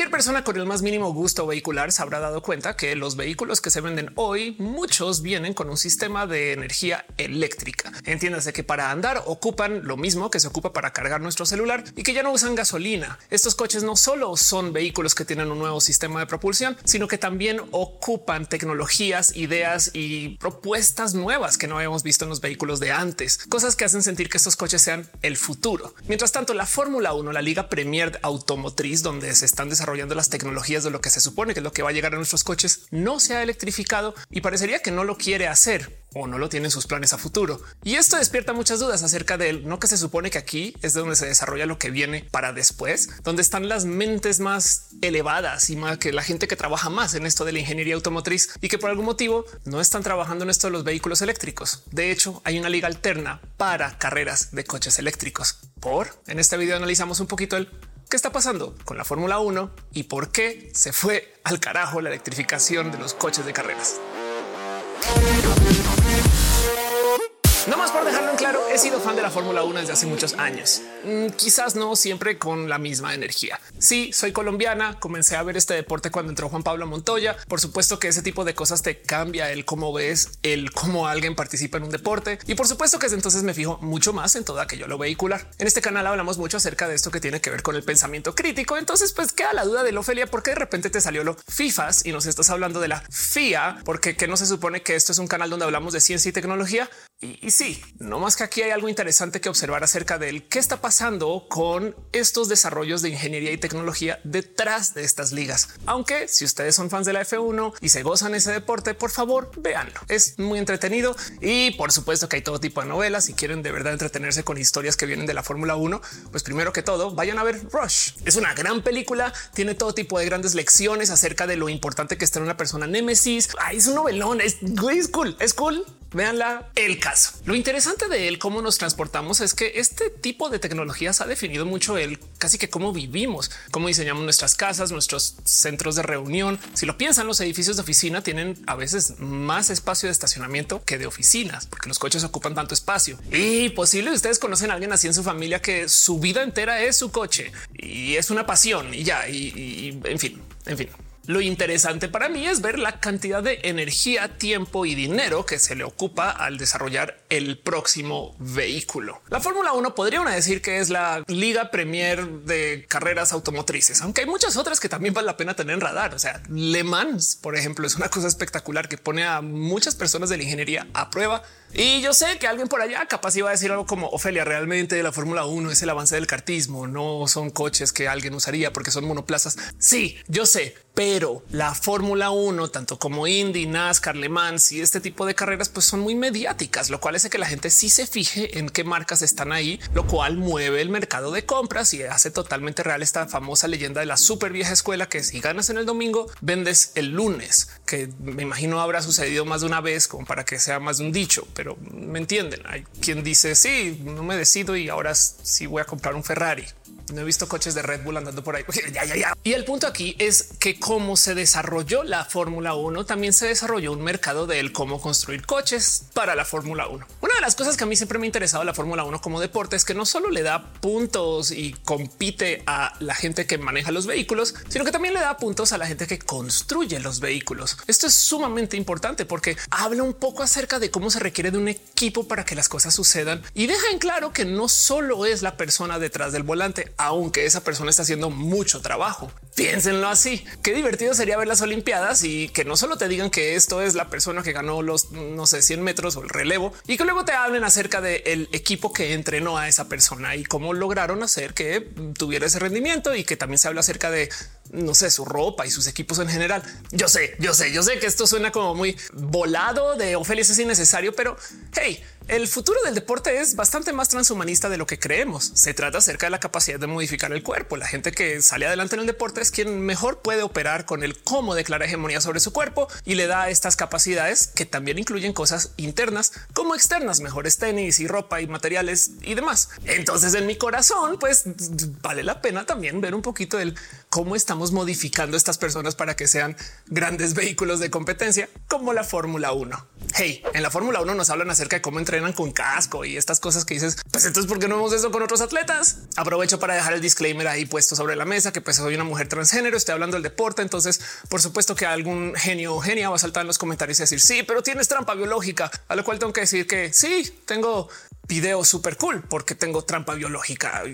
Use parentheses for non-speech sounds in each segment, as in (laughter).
Cualquier persona con el más mínimo gusto vehicular se habrá dado cuenta que los vehículos que se venden hoy, muchos vienen con un sistema de energía eléctrica. Entiéndase que para andar ocupan lo mismo que se ocupa para cargar nuestro celular y que ya no usan gasolina. Estos coches no solo son vehículos que tienen un nuevo sistema de propulsión, sino que también ocupan tecnologías, ideas y propuestas nuevas que no habíamos visto en los vehículos de antes, cosas que hacen sentir que estos coches sean el futuro. Mientras tanto, la Fórmula 1, la Liga Premier Automotriz, donde se están desarrollando las tecnologías de lo que se supone que es lo que va a llegar a nuestros coches, no se ha electrificado y parecería que no lo quiere hacer o no lo tienen sus planes a futuro. Y esto despierta muchas dudas acerca de él, no que se supone que aquí es de donde se desarrolla lo que viene para después, donde están las mentes más elevadas y más que la gente que trabaja más en esto de la ingeniería automotriz y que por algún motivo no están trabajando en esto de los vehículos eléctricos. De hecho, hay una liga alterna para carreras de coches eléctricos. Por en este video analizamos un poquito el qué está pasando con la Fórmula 1 y por qué se fue al carajo la electrificación de los coches de carreras. No más por dejarlo en claro, he sido fan de la Fórmula 1 desde hace muchos años. Mm, quizás no siempre con la misma energía. Sí, soy colombiana, comencé a ver este deporte cuando entró Juan Pablo Montoya. Por supuesto que ese tipo de cosas te cambia el cómo ves, el cómo alguien participa en un deporte. Y por supuesto que desde entonces me fijo mucho más en todo aquello lo vehicular. En este canal hablamos mucho acerca de esto que tiene que ver con el pensamiento crítico. Entonces, pues queda la duda de lo Ophelia, porque de repente te salió lo FIFAs y nos estás hablando de la FIA, porque que no se supone que esto es un canal donde hablamos de ciencia y tecnología. Y, sí, no más que aquí hay algo interesante que observar acerca de qué está pasando con estos desarrollos de ingeniería y tecnología detrás de estas ligas. Aunque si ustedes son fans de la F1 y se gozan ese deporte, por favor, véanlo. Es muy entretenido y por supuesto que hay todo tipo de novelas. Si quieren de verdad entretenerse con historias que vienen de la Fórmula 1, pues primero que todo vayan a ver Rush. Es una gran película, tiene todo tipo de grandes lecciones acerca de lo importante que está en una persona némesis. es un novelón, es, es cool, es cool. Veanla el caso. Lo interesante de él, cómo nos transportamos, es que este tipo de tecnologías ha definido mucho el casi que cómo vivimos, cómo diseñamos nuestras casas, nuestros centros de reunión. Si lo piensan, los edificios de oficina tienen a veces más espacio de estacionamiento que de oficinas, porque los coches ocupan tanto espacio. Y posible ustedes conocen a alguien así en su familia que su vida entera es su coche y es una pasión y ya, y, y en fin, en fin. Lo interesante para mí es ver la cantidad de energía, tiempo y dinero que se le ocupa al desarrollar el próximo vehículo. La Fórmula 1 podría decir que es la liga premier de carreras automotrices, aunque hay muchas otras que también vale la pena tener en radar. O sea, Le Mans, por ejemplo, es una cosa espectacular que pone a muchas personas de la ingeniería a prueba. Y yo sé que alguien por allá capaz iba a decir algo como Ofelia, realmente la Fórmula 1 es el avance del cartismo, no son coches que alguien usaría porque son monoplazas. Sí, yo sé, pero la Fórmula 1, tanto como Indy, NASCAR, Le Mans y este tipo de carreras, pues son muy mediáticas, lo cual hace que la gente sí se fije en qué marcas están ahí, lo cual mueve el mercado de compras y hace totalmente real esta famosa leyenda de la super vieja escuela que si ganas en el domingo, vendes el lunes, que me imagino habrá sucedido más de una vez como para que sea más de un dicho, pero me entienden. Hay quien dice sí, no me decido y ahora sí voy a comprar un Ferrari. No he visto coches de Red Bull andando por ahí. (laughs) Y el punto aquí es que cómo se desarrolló la Fórmula 1, también se desarrolló un mercado de él cómo construir coches para la Fórmula 1. Una de las cosas que a mí siempre me ha interesado la Fórmula 1 como deporte es que no solo le da puntos y compite a la gente que maneja los vehículos, sino que también le da puntos a la gente que construye los vehículos. Esto es sumamente importante porque habla un poco acerca de cómo se requiere de un equipo para que las cosas sucedan y deja en claro que no solo es la persona detrás del volante, aunque esa persona está haciendo mucho trabajo. Piénsenlo así. Qué divertido sería ver las Olimpiadas y que no solo te digan que esto es la persona que ganó los no sé 100 metros o el relevo y que luego te hablen acerca del equipo que entrenó a esa persona y cómo lograron hacer que tuviera ese rendimiento y que también se habla acerca de no sé, su ropa y sus equipos en general. Yo sé, yo sé, yo sé que esto suena como muy volado de Ofelia, es innecesario, pero hey, el futuro del deporte es bastante más transhumanista de lo que creemos. Se trata acerca de la capacidad de modificar el cuerpo. La gente que sale adelante en el deporte es quien mejor puede operar con el cómo declara hegemonía sobre su cuerpo y le da estas capacidades que también incluyen cosas internas como externas, mejores tenis y ropa y materiales y demás. Entonces en mi corazón, pues vale la pena también ver un poquito el cómo estamos modificando estas personas para que sean grandes vehículos de competencia como la Fórmula 1. Hey, en la Fórmula 1 nos hablan acerca de cómo entrenan con casco y estas cosas que dices, pues entonces, ¿por qué no vemos eso con otros atletas? Aprovecho para dejar el disclaimer ahí puesto sobre la mesa que pues soy una mujer transgénero, estoy hablando del deporte, entonces por supuesto que algún genio o genia va a saltar en los comentarios y decir sí, pero tienes trampa biológica, a lo cual tengo que decir que sí, tengo video súper cool porque tengo trampa biológica,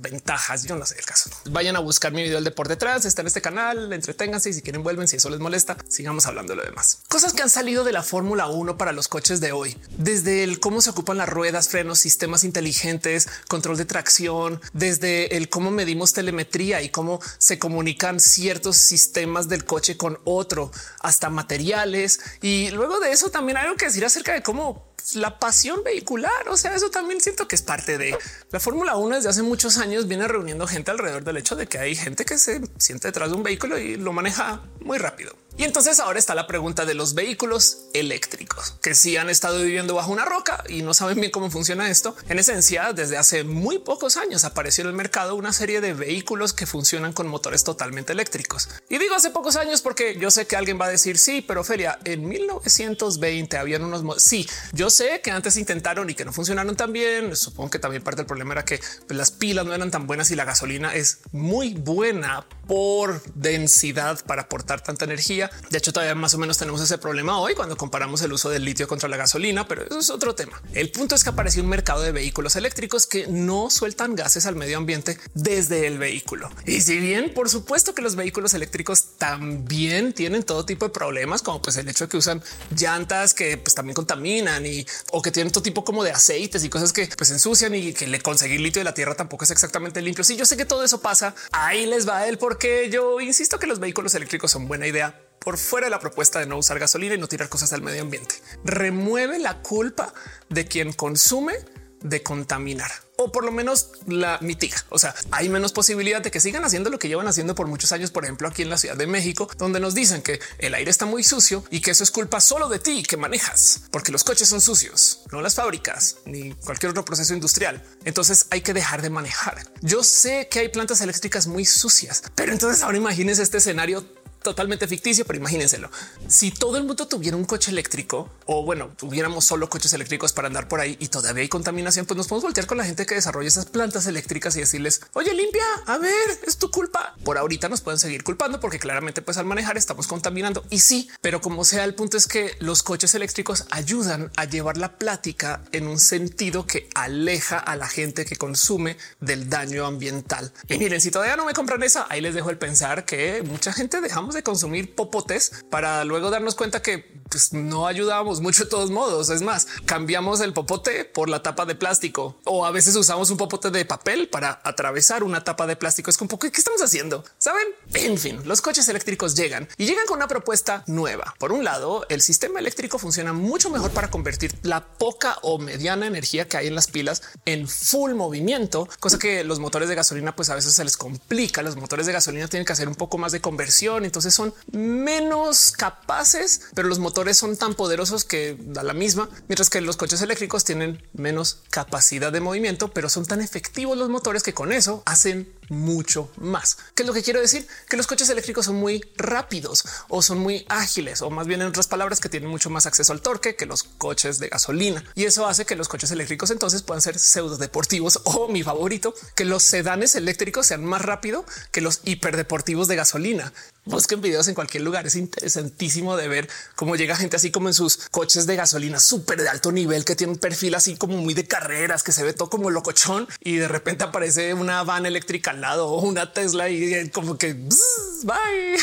ventajas. Yo no sé el caso. Vayan a buscar mi video del deporte trans, está en este canal, entreténganse y si quieren vuelven, si eso les molesta, sigamos hablando de lo demás. Cosas que han salido de la Fórmula 1 para los coches de hoy, desde el cómo se ocupan las ruedas, frenos, sistemas inteligentes, control de tracción, desde el cómo medimos telemetría y cómo se comunican ciertos sistemas del coche con otro, hasta materiales. Y luego de eso también hay algo que decir acerca de cómo la pasión vehicular. O sea, eso también siento que es parte de la Fórmula 1 desde hace muchos años viene reuniendo gente alrededor del hecho de que hay gente que se siente detrás de un vehículo y lo maneja muy rápido. Y entonces ahora está la pregunta de los vehículos eléctricos que si han estado viviendo bajo una roca y no saben bien cómo funciona esto. En esencia, desde hace muy pocos años apareció en el mercado una serie de vehículos que funcionan con motores totalmente eléctricos. Y digo hace pocos años porque yo sé que alguien va a decir sí, pero Feria en 1920 habían unos. Sí, yo sé que antes intentaron y que no funcionaron tan bien. Supongo que también parte del problema era que pues, las pilas no eran tan buenas y la gasolina es muy buena por densidad para aportar tanta energía. De hecho, todavía más o menos tenemos ese problema hoy cuando comparamos el uso del litio contra la gasolina, pero eso es otro tema. El punto es que apareció un mercado de vehículos eléctricos que no sueltan gases al medio ambiente desde el vehículo. Y si bien, por supuesto que los vehículos eléctricos también tienen todo tipo de problemas, como pues el hecho de que usan llantas que pues, también contaminan y o que tienen todo tipo como de aceites y cosas que pues ensucian y que le conseguir litio de la tierra tampoco es exactamente limpio. Si yo sé que todo eso pasa, ahí les va el por que yo insisto que los vehículos eléctricos son buena idea por fuera de la propuesta de no usar gasolina y no tirar cosas al medio ambiente. Remueve la culpa de quien consume de contaminar o por lo menos la mitiga. O sea, hay menos posibilidad de que sigan haciendo lo que llevan haciendo por muchos años, por ejemplo, aquí en la Ciudad de México, donde nos dicen que el aire está muy sucio y que eso es culpa solo de ti que manejas, porque los coches son sucios, no las fábricas ni cualquier otro proceso industrial. Entonces hay que dejar de manejar. Yo sé que hay plantas eléctricas muy sucias, pero entonces ahora imagínense este escenario totalmente ficticio, pero imagínenselo. Si todo el mundo tuviera un coche eléctrico o bueno, tuviéramos solo coches eléctricos para andar por ahí y todavía hay contaminación, pues nos podemos voltear con la gente que desarrolla esas plantas eléctricas y decirles, oye, limpia, a ver, es tu culpa. Por ahorita nos pueden seguir culpando porque claramente pues al manejar estamos contaminando y sí, pero como sea, el punto es que los coches eléctricos ayudan a llevar la plática en un sentido que aleja a la gente que consume del daño ambiental. Y miren, si todavía no me compran esa, ahí les dejo el pensar que mucha gente dejamos de consumir popotes para luego darnos cuenta que pues, no ayudábamos mucho de todos modos. Es más, cambiamos el popote por la tapa de plástico o a veces usamos un popote de papel para atravesar una tapa de plástico. Es un poco qué estamos haciendo. Saben? En fin, los coches eléctricos llegan y llegan con una propuesta nueva. Por un lado, el sistema eléctrico funciona mucho mejor para convertir la poca o mediana energía que hay en las pilas en full movimiento, cosa que los motores de gasolina pues a veces se les complica. Los motores de gasolina tienen que hacer un poco más de conversión, entonces son menos capaces, pero los motores son tan poderosos que da la misma, mientras que los coches eléctricos tienen menos capacidad de movimiento, pero son tan efectivos los motores que con eso hacen mucho más. ¿Qué es lo que quiero decir? Que los coches eléctricos son muy rápidos o son muy ágiles o más bien en otras palabras que tienen mucho más acceso al torque que los coches de gasolina. Y eso hace que los coches eléctricos entonces puedan ser pseudo deportivos o mi favorito, que los sedanes eléctricos sean más rápido que los hiperdeportivos de gasolina. Busquen videos en cualquier lugar. Es interesantísimo de ver cómo llega gente así como en sus coches de gasolina súper de alto nivel que tiene un perfil así como muy de carreras, que se ve todo como locochón y de repente aparece una van eléctrica lado una Tesla y como que bye.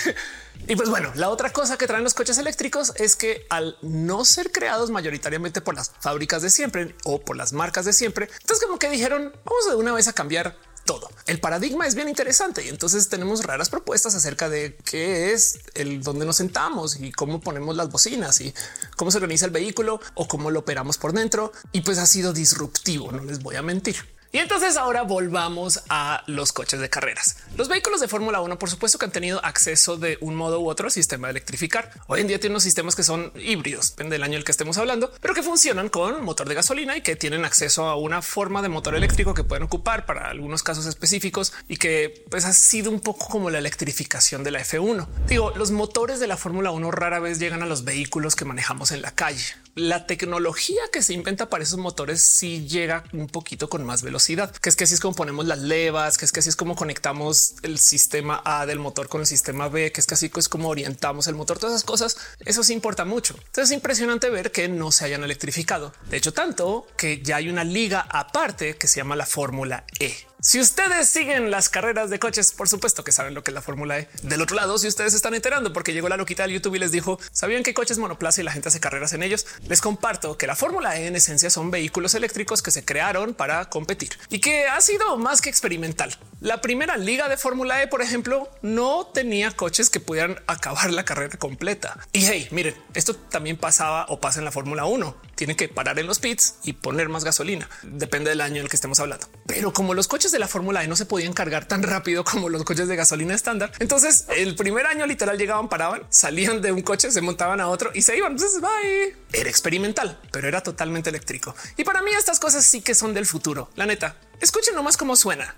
Y pues bueno, la otra cosa que traen los coches eléctricos es que al no ser creados mayoritariamente por las fábricas de siempre o por las marcas de siempre, entonces como que dijeron vamos de una vez a cambiar todo. El paradigma es bien interesante y entonces tenemos raras propuestas acerca de qué es el dónde nos sentamos y cómo ponemos las bocinas y cómo se organiza el vehículo o cómo lo operamos por dentro. Y pues ha sido disruptivo, no les voy a mentir. Y entonces ahora volvamos a los coches de carreras. Los vehículos de Fórmula 1, por supuesto que han tenido acceso de un modo u otro al sistema de electrificar. Hoy en día tienen unos sistemas que son híbridos, depende del año el que estemos hablando, pero que funcionan con motor de gasolina y que tienen acceso a una forma de motor eléctrico que pueden ocupar para algunos casos específicos y que pues ha sido un poco como la electrificación de la F1. Digo, los motores de la Fórmula 1 rara vez llegan a los vehículos que manejamos en la calle. La tecnología que se inventa para esos motores si llega un poquito con más velocidad, que es que así es como ponemos las levas, que es que así es como conectamos el sistema A del motor con el sistema B, que es que así es como orientamos el motor, todas esas cosas, eso sí importa mucho. Entonces es impresionante ver que no se hayan electrificado. De hecho, tanto que ya hay una liga aparte que se llama la Fórmula E. Si ustedes siguen las carreras de coches, por supuesto que saben lo que es la Fórmula E. Del otro lado, si ustedes están enterando porque llegó la loquita del YouTube y les dijo, ¿sabían que coches monoplaza y la gente hace carreras en ellos? Les comparto que la Fórmula E en esencia son vehículos eléctricos que se crearon para competir y que ha sido más que experimental. La primera liga de Fórmula E, por ejemplo, no tenía coches que pudieran acabar la carrera completa. Y hey, miren, esto también pasaba o pasa en la Fórmula 1. Tienen que parar en los pits y poner más gasolina. Depende del año en el que estemos hablando. Pero como los coches de la Fórmula E no se podían cargar tan rápido como los coches de gasolina estándar. Entonces el primer año literal llegaban, paraban, salían de un coche, se montaban a otro y se iban. Entonces bye. Era experimental, pero era totalmente eléctrico. Y para mí estas cosas sí que son del futuro. La neta, escuchen nomás cómo suena.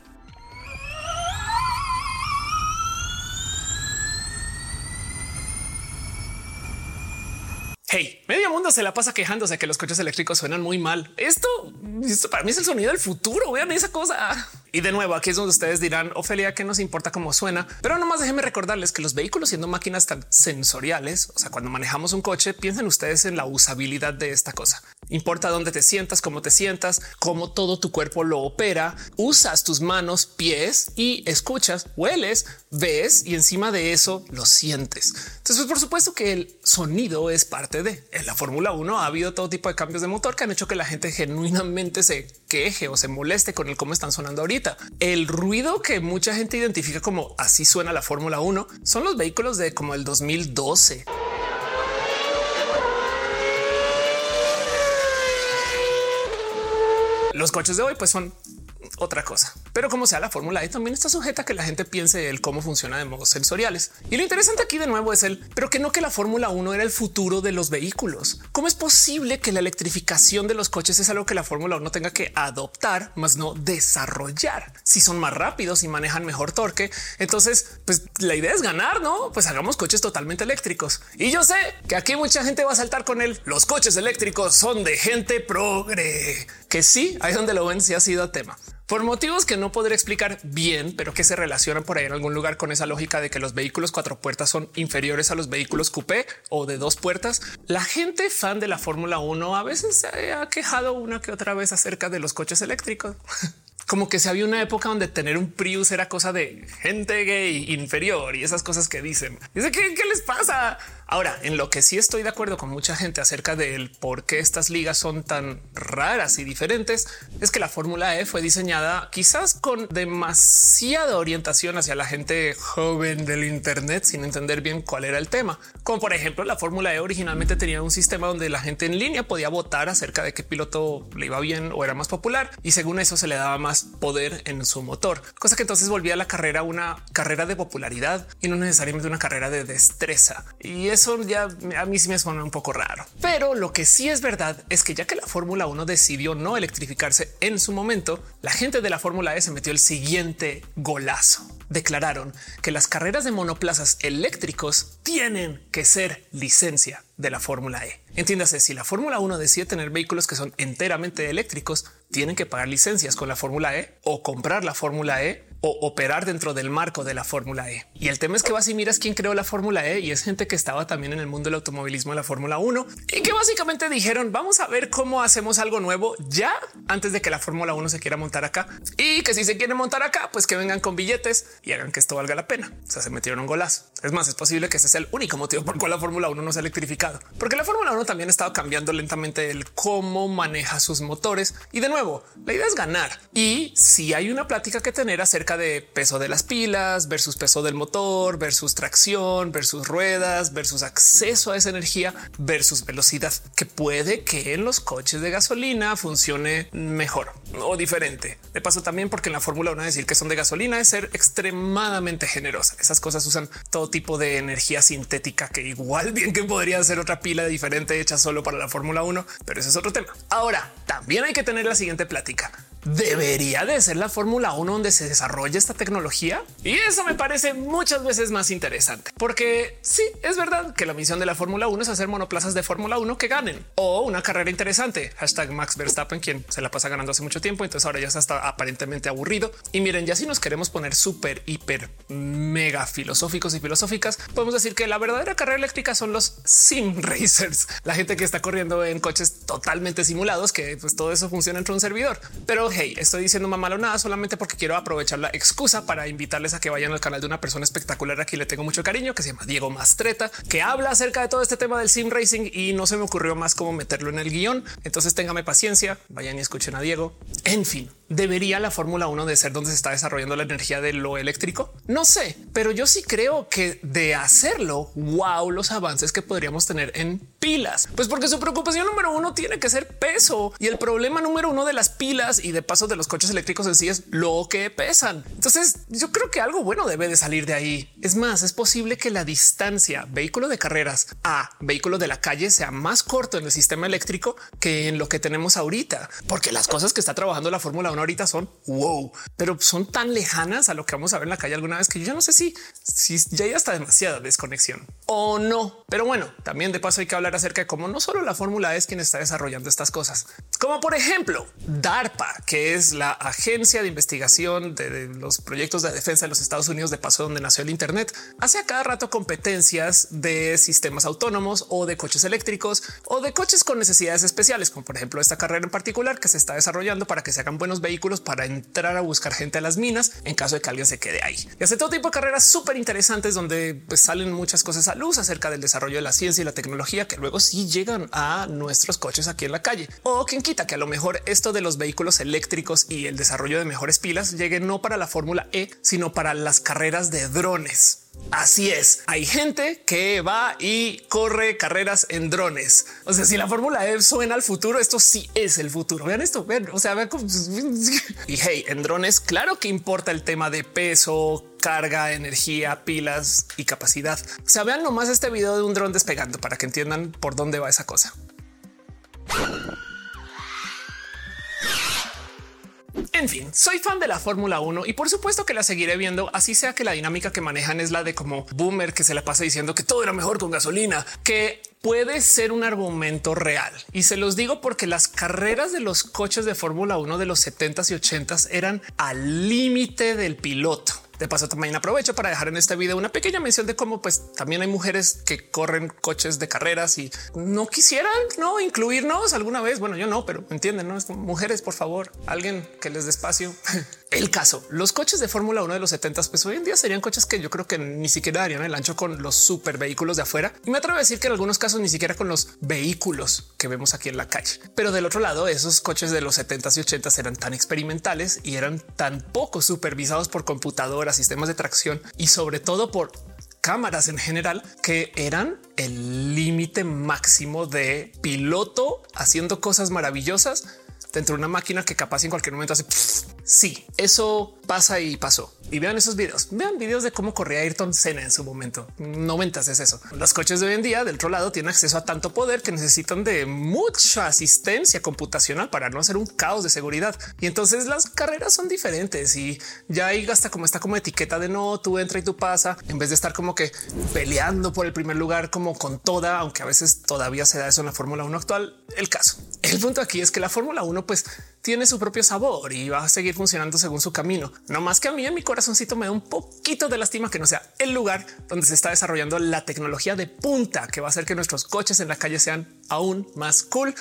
Hey, medio mundo se la pasa quejándose que los coches eléctricos suenan muy mal. Esto, esto para mí es el sonido del futuro. Vean esa cosa. Y de nuevo, aquí es donde ustedes dirán, Ofelia, que nos importa cómo suena, pero nomás déjenme recordarles que los vehículos siendo máquinas tan sensoriales, o sea, cuando manejamos un coche, piensen ustedes en la usabilidad de esta cosa. Importa dónde te sientas, cómo te sientas, cómo todo tu cuerpo lo opera. Usas tus manos, pies y escuchas, hueles, ves y encima de eso lo sientes. Entonces, pues, por supuesto que el sonido es parte de en la Fórmula 1. Ha habido todo tipo de cambios de motor que han hecho que la gente genuinamente se queje o se moleste con el cómo están sonando ahorita. El ruido que mucha gente identifica como así suena la Fórmula 1 son los vehículos de como el 2012. Los coches de hoy pues son otra cosa. Pero como sea, la fórmula E también está sujeta a que la gente piense el cómo funciona de modos sensoriales. Y lo interesante aquí de nuevo es el, pero que no que la Fórmula 1 era el futuro de los vehículos. ¿Cómo es posible que la electrificación de los coches es algo que la Fórmula 1 tenga que adoptar, más no desarrollar? Si son más rápidos y manejan mejor torque, entonces pues la idea es ganar, ¿no? Pues hagamos coches totalmente eléctricos. Y yo sé que aquí mucha gente va a saltar con él. Los coches eléctricos son de gente progre. Que sí, ahí donde lo ven, si ha sido tema por motivos que no podré explicar bien, pero que se relacionan por ahí en algún lugar con esa lógica de que los vehículos cuatro puertas son inferiores a los vehículos coupé o de dos puertas. La gente fan de la Fórmula 1 a veces se ha quejado una que otra vez acerca de los coches eléctricos. (laughs) Como que se había una época donde tener un Prius era cosa de gente gay inferior y esas cosas que dicen. Dice que qué les pasa? Ahora, en lo que sí estoy de acuerdo con mucha gente acerca del por qué estas ligas son tan raras y diferentes, es que la Fórmula E fue diseñada quizás con demasiada orientación hacia la gente joven del Internet sin entender bien cuál era el tema. Como por ejemplo, la Fórmula E originalmente tenía un sistema donde la gente en línea podía votar acerca de qué piloto le iba bien o era más popular y según eso se le daba más poder en su motor, cosa que entonces volvía la carrera una carrera de popularidad y no necesariamente una carrera de destreza. Y es eso ya a mí sí me suena un poco raro. Pero lo que sí es verdad es que ya que la Fórmula 1 decidió no electrificarse en su momento, la gente de la Fórmula E se metió el siguiente golazo. Declararon que las carreras de monoplazas eléctricos tienen que ser licencia de la Fórmula E. Entiéndase, si la Fórmula 1 decide tener vehículos que son enteramente eléctricos, tienen que pagar licencias con la Fórmula E o comprar la Fórmula E o operar dentro del marco de la Fórmula E. Y el tema es que vas y miras quién creó la Fórmula E y es gente que estaba también en el mundo del automovilismo de la Fórmula 1 y que básicamente dijeron vamos a ver cómo hacemos algo nuevo ya antes de que la Fórmula 1 se quiera montar acá y que si se quieren montar acá, pues que vengan con billetes y hagan que esto valga la pena. O sea, se metieron un golazo. Es más, es posible que ese sea el único motivo por cual la Fórmula 1 no se ha electrificado, porque la Fórmula 1 también ha estado cambiando lentamente el cómo maneja sus motores. Y de nuevo, la idea es ganar. Y si hay una plática que tener acerca de peso de las pilas versus peso del motor, versus tracción, versus ruedas, versus acceso a esa energía, versus velocidad, que puede que en los coches de gasolina funcione mejor o diferente. De paso también porque en la Fórmula 1 decir que son de gasolina es ser extremadamente generosa. Esas cosas usan todo tipo de energía sintética que igual (laughs) bien que podría ser otra pila diferente hecha solo para la Fórmula 1, pero ese es otro tema. Ahora también hay que tener la siguiente plática. Debería de ser la Fórmula 1 donde se desarrolla esta tecnología. Y eso me parece muchas veces más interesante, porque sí, es verdad que la misión de la Fórmula 1 es hacer monoplazas de Fórmula 1 que ganen o una carrera interesante. Hashtag Max Verstappen, quien se la pasa ganando hace mucho tiempo. Entonces ahora ya está aparentemente aburrido. Y miren, ya si nos queremos poner súper, hiper, mega filosóficos y filosóficas, podemos decir que la verdadera carrera eléctrica son los sim racers, la gente que está corriendo en coches totalmente simulados, que pues todo eso funciona entre un servidor. Pero hey, estoy diciendo más malo nada solamente porque quiero aprovechar la excusa para invitarles a que vayan al canal de una persona espectacular. Aquí le tengo mucho cariño que se llama Diego Mastreta, que habla acerca de todo este tema del sim racing y no se me ocurrió más cómo meterlo en el guion. Entonces téngame paciencia, vayan y escuchen a Diego. En fin, ¿Debería la Fórmula 1 de ser donde se está desarrollando la energía de lo eléctrico? No sé, pero yo sí creo que de hacerlo, wow, los avances que podríamos tener en pilas. Pues porque su preocupación número uno tiene que ser peso y el problema número uno de las pilas y de pasos de los coches eléctricos en sí es lo que pesan. Entonces yo creo que algo bueno debe de salir de ahí. Es más, es posible que la distancia vehículo de carreras a vehículo de la calle sea más corto en el sistema eléctrico que en lo que tenemos ahorita, porque las cosas que está trabajando la Fórmula 1 ahorita son wow, pero son tan lejanas a lo que vamos a ver en la calle alguna vez que yo ya no sé si, si ya hay hasta demasiada desconexión o no. Pero bueno, también de paso hay que hablar acerca de cómo no solo la fórmula es quien está desarrollando estas cosas, como por ejemplo DARPA, que es la agencia de investigación de, los proyectos de defensa de los Estados Unidos, de paso donde nació el Internet, hace a cada rato competencias de sistemas autónomos o de coches eléctricos o de coches con necesidades especiales, como por ejemplo esta carrera en particular que se está desarrollando para que se hagan buenos vehículos para entrar a buscar gente a las minas en caso de que alguien se quede ahí. Y hace todo tipo de carreras súper interesantes donde pues, salen muchas cosas a luz acerca del desarrollo de la ciencia y la tecnología que luego sí llegan a nuestros coches aquí en la calle. O quien quita que a lo mejor esto de los vehículos eléctricos y el desarrollo de mejores pilas llegue no para la Fórmula E, sino para las carreras de drones. Así es, hay gente que va y corre carreras en drones. O sea, si la Fórmula E suena al futuro, esto sí es el futuro. Vean esto, vean, o sea, vean cómo... (laughs) Y hey, en drones, claro que importa el tema de peso, carga, energía, pilas y capacidad. O sea, vean nomás este video de un dron despegando para que entiendan por dónde va esa cosa. En fin, soy fan de la Fórmula 1 y por supuesto que la seguiré viendo, así sea que la dinámica que manejan es la de como boomer que se la pasa diciendo que todo era mejor con gasolina, que puede ser un argumento real. Y se los digo porque las carreras de los coches de Fórmula 1 de los 70s y 80s eran al límite del piloto. De paso, también aprovecho para dejar en este video una pequeña mención de cómo pues también hay mujeres que corren coches de carreras y no quisieran no incluirnos alguna vez. Bueno, yo no, pero entienden, no mujeres, por favor, alguien que les despacio. (laughs) El caso, los coches de Fórmula 1 de los 70 pues hoy en día serían coches que yo creo que ni siquiera darían el ancho con los super vehículos de afuera. Y me atrevo a decir que en algunos casos ni siquiera con los vehículos que vemos aquí en la calle. Pero del otro lado, esos coches de los 70 y 80 eran tan experimentales y eran tan poco supervisados por computadoras, sistemas de tracción y sobre todo por cámaras en general que eran el límite máximo de piloto haciendo cosas maravillosas dentro de una máquina que capaz en cualquier momento hace sí, eso pasa y pasó y vean esos videos. Vean videos de cómo corría Ayrton Senna en su momento. Noventas es eso. Los coches de hoy en día del otro lado tienen acceso a tanto poder que necesitan de mucha asistencia computacional para no hacer un caos de seguridad. Y entonces las carreras son diferentes y ya ahí gasta como está como etiqueta de no, tú entra y tú pasa en vez de estar como que peleando por el primer lugar como con toda, aunque a veces todavía se da eso en la Fórmula 1 actual. El caso, el punto aquí es que la Fórmula 1 pues tiene su propio sabor y va a seguir funcionando según su camino. No más que a mí en mi corazoncito me da un poquito de lástima que no sea el lugar donde se está desarrollando la tecnología de punta que va a hacer que nuestros coches en la calle sean aún más cool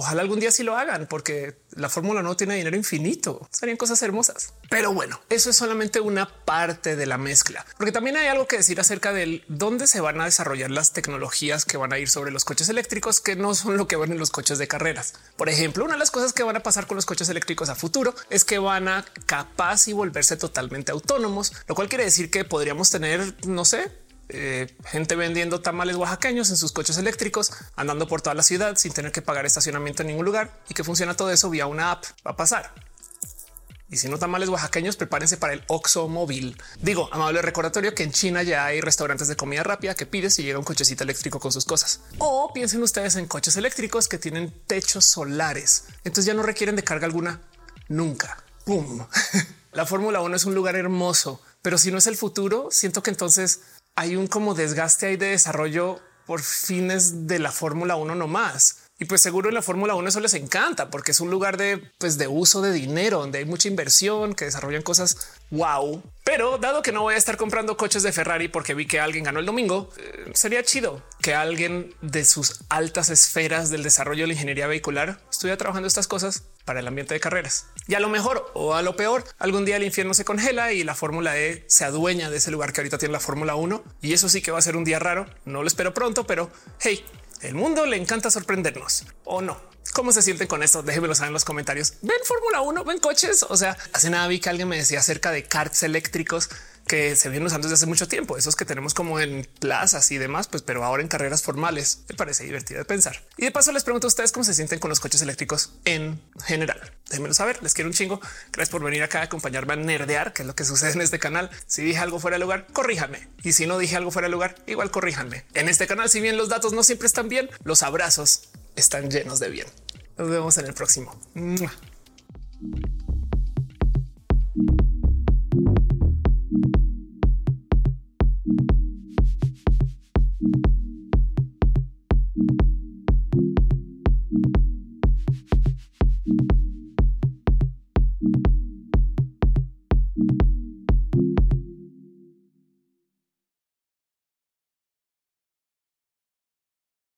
Ojalá algún día sí lo hagan, porque la fórmula no tiene dinero infinito. Serían cosas hermosas. Pero bueno, eso es solamente una parte de la mezcla, porque también hay algo que decir acerca de dónde se van a desarrollar las tecnologías que van a ir sobre los coches eléctricos, que no son lo que van en los coches de carreras. Por ejemplo, una de las cosas que van a pasar con los coches eléctricos a futuro es que van a capaz y volverse totalmente autónomos, lo cual quiere decir que podríamos tener, no sé, eh, gente vendiendo tamales oaxaqueños en sus coches eléctricos, andando por toda la ciudad sin tener que pagar estacionamiento en ningún lugar y que funciona todo eso vía una app. Va a pasar. Y si no tamales oaxaqueños, prepárense para el Oxo móvil. Digo, amable recordatorio que en China ya hay restaurantes de comida rápida que pides y llega un cochecito eléctrico con sus cosas. O piensen ustedes en coches eléctricos que tienen techos solares. Entonces ya no requieren de carga alguna nunca. ¡Pum! (laughs) la Fórmula 1 es un lugar hermoso, pero si no es el futuro, siento que entonces hay un como desgaste ahí de desarrollo por fines de la Fórmula 1 no más. Y pues seguro en la Fórmula 1 eso les encanta porque es un lugar de, pues de uso de dinero, donde hay mucha inversión, que desarrollan cosas wow. Pero dado que no voy a estar comprando coches de Ferrari porque vi que alguien ganó el domingo, eh, sería chido que alguien de sus altas esferas del desarrollo de la ingeniería vehicular estuviera trabajando estas cosas para el ambiente de carreras. Y a lo mejor o a lo peor, algún día el infierno se congela y la Fórmula E se adueña de ese lugar que ahorita tiene la Fórmula 1. Y eso sí que va a ser un día raro. No lo espero pronto, pero hey, el mundo le encanta sorprendernos o no. ¿Cómo se sienten con esto? Déjenmelo saber en los comentarios. Ven Fórmula 1, ven coches. O sea, hace nada vi que alguien me decía acerca de karts eléctricos que se vienen usando desde hace mucho tiempo, esos que tenemos como en plazas y demás, pues pero ahora en carreras formales me parece divertido de pensar. Y de paso les pregunto a ustedes cómo se sienten con los coches eléctricos en general. Déjenmelo saber, les quiero un chingo. Gracias por venir acá a acompañarme a nerdear, que es lo que sucede en este canal. Si dije algo fuera de lugar, corríjanme. Y si no dije algo fuera de lugar, igual corríjanme. En este canal, si bien los datos no siempre están bien, los abrazos están llenos de bien. Nos vemos en el próximo.